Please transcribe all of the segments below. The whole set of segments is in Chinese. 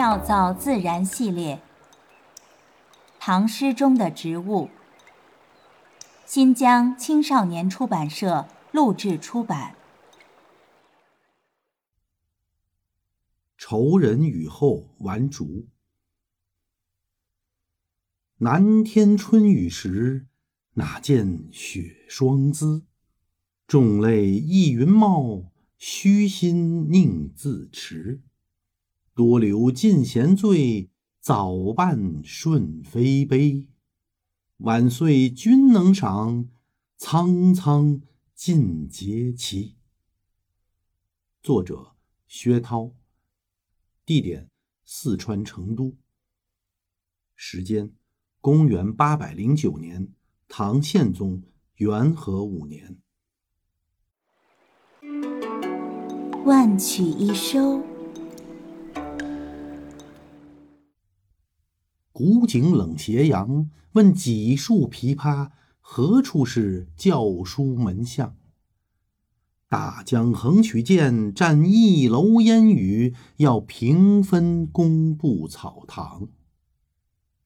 妙造自然系列，唐诗中的植物。新疆青少年出版社录制出版。愁人雨后玩竹。南天春雨时，哪见雪霜姿？众类亦云貌，虚心宁自持。多留尽闲醉，早办顺飞杯。万岁君能赏，苍苍尽节齐。作者：薛涛。地点：四川成都。时间：公元八百零九年，唐宪宗元和五年。万曲一收。古井冷斜阳，问几树枇杷，何处是教书门巷？大江横取剑，占一楼烟雨，要平分工部草堂。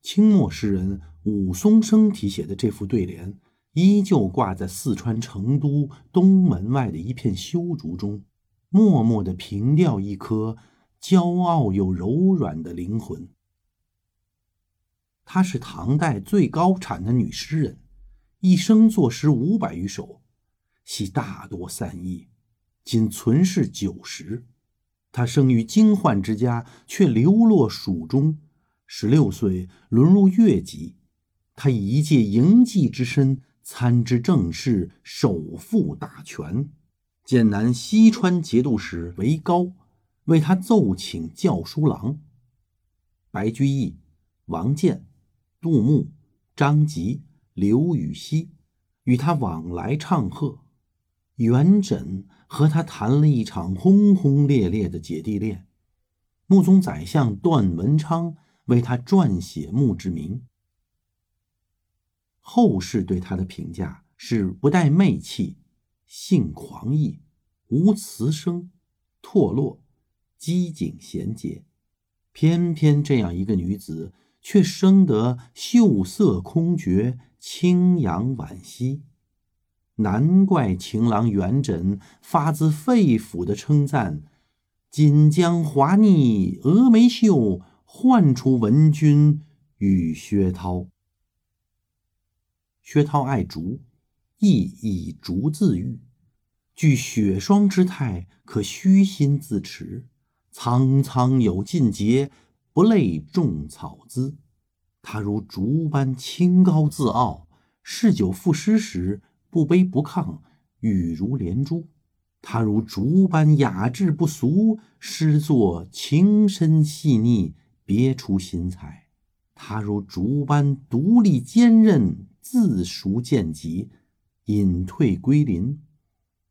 清末诗人武松生题写的这副对联，依旧挂在四川成都东门外的一片修竹中，默默地凭吊一颗骄傲又柔软的灵魂。她是唐代最高产的女诗人，一生作诗五百余首，系大多散佚，仅存世九十。她生于京宦之家，却流落蜀中。十六岁沦入越籍，她以一介营妓之身参知政事，首辅大权。剑南西川节度使韦高为她奏请校书郎。白居易、王建。杜牧、张籍、刘禹锡与他往来唱和，元稹和他谈了一场轰轰烈烈的姐弟恋。穆宗宰相段文昌为他撰写墓志铭。后世对他的评价是不带媚气，性狂逸，无词声，拓落，机警娴洁。偏偏这样一个女子。却生得秀色空绝，清扬婉兮，难怪情郎元稹发自肺腑的称赞：“锦江华腻峨眉秀，唤出文君与薛涛。”薛涛爱竹，亦以竹自喻，具雪霜之态，可虚心自持，苍苍有尽节。不累种草姿，他如竹般清高自傲；嗜酒赋诗时不卑不亢，语如连珠。他如竹般雅致不俗，诗作情深细腻，别出心裁。他如竹般独立坚韧，自熟见极，隐退归林，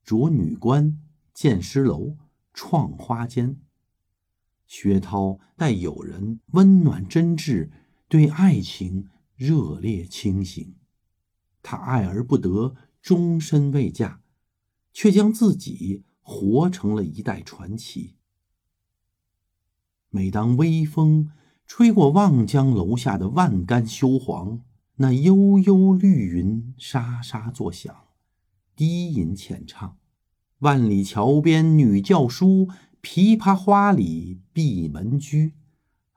着女官，建诗楼，创花间。薛涛待友人温暖真挚，对爱情热烈清醒。他爱而不得，终身未嫁，却将自己活成了一代传奇。每当微风吹过望江楼下的万竿修黄，那悠悠绿云沙沙作响，低吟浅唱。万里桥边女教书。琵琶花里闭门居，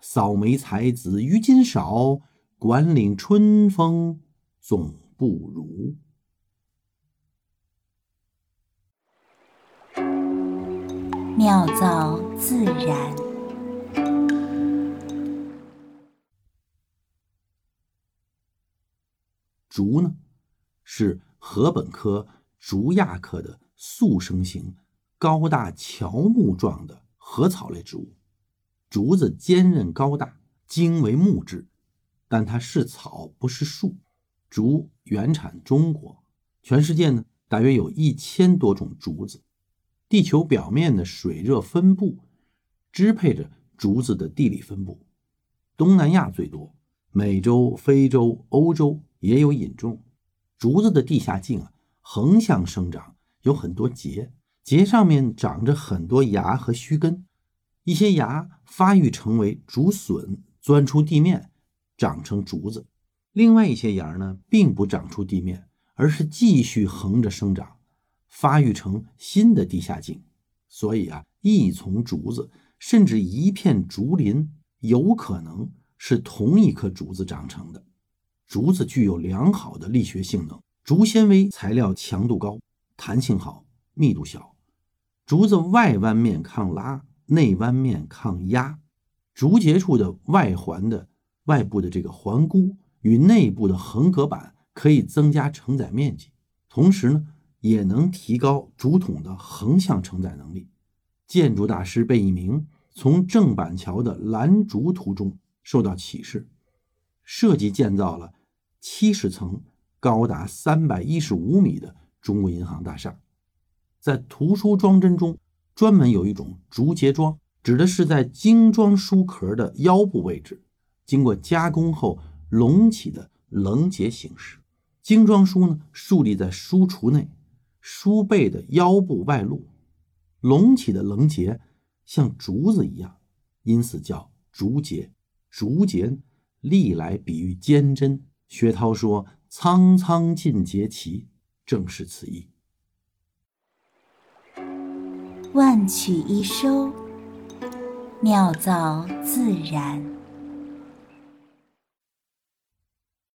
扫眉才子于今少，管领春风总不如。妙造自然。竹呢，是禾本科竹亚科的速生型。高大乔木状的禾草类植物，竹子坚韧高大，茎为木质，但它是草不是树。竹原产中国，全世界呢大约有一千多种竹子。地球表面的水热分布支配着竹子的地理分布，东南亚最多，美洲、非洲、欧洲也有引种。竹子的地下茎啊，横向生长，有很多节。节上面长着很多芽和须根，一些芽发育成为竹笋，钻出地面，长成竹子；另外一些芽呢，并不长出地面，而是继续横着生长，发育成新的地下茎。所以啊，一丛竹子，甚至一片竹林，有可能是同一棵竹子长成的。竹子具有良好的力学性能，竹纤维材料强度高，弹性好，密度小。竹子外弯面抗拉，内弯面抗压。竹节处的外环的外部的这个环箍与内部的横隔板可以增加承载面积，同时呢，也能提高竹筒的横向承载能力。建筑大师贝聿铭从郑板桥的兰竹图中受到启示，设计建造了七十层、高达三百一十五米的中国银行大厦。在图书装帧中，专门有一种竹节装，指的是在精装书壳的腰部位置，经过加工后隆起的棱节形式。精装书呢，竖立在书橱内，书背的腰部外露，隆起的棱节像竹子一样，因此叫竹节。竹节历来比喻坚贞。薛涛说：“苍苍劲节齐”，正是此意。万曲一收，妙造自然。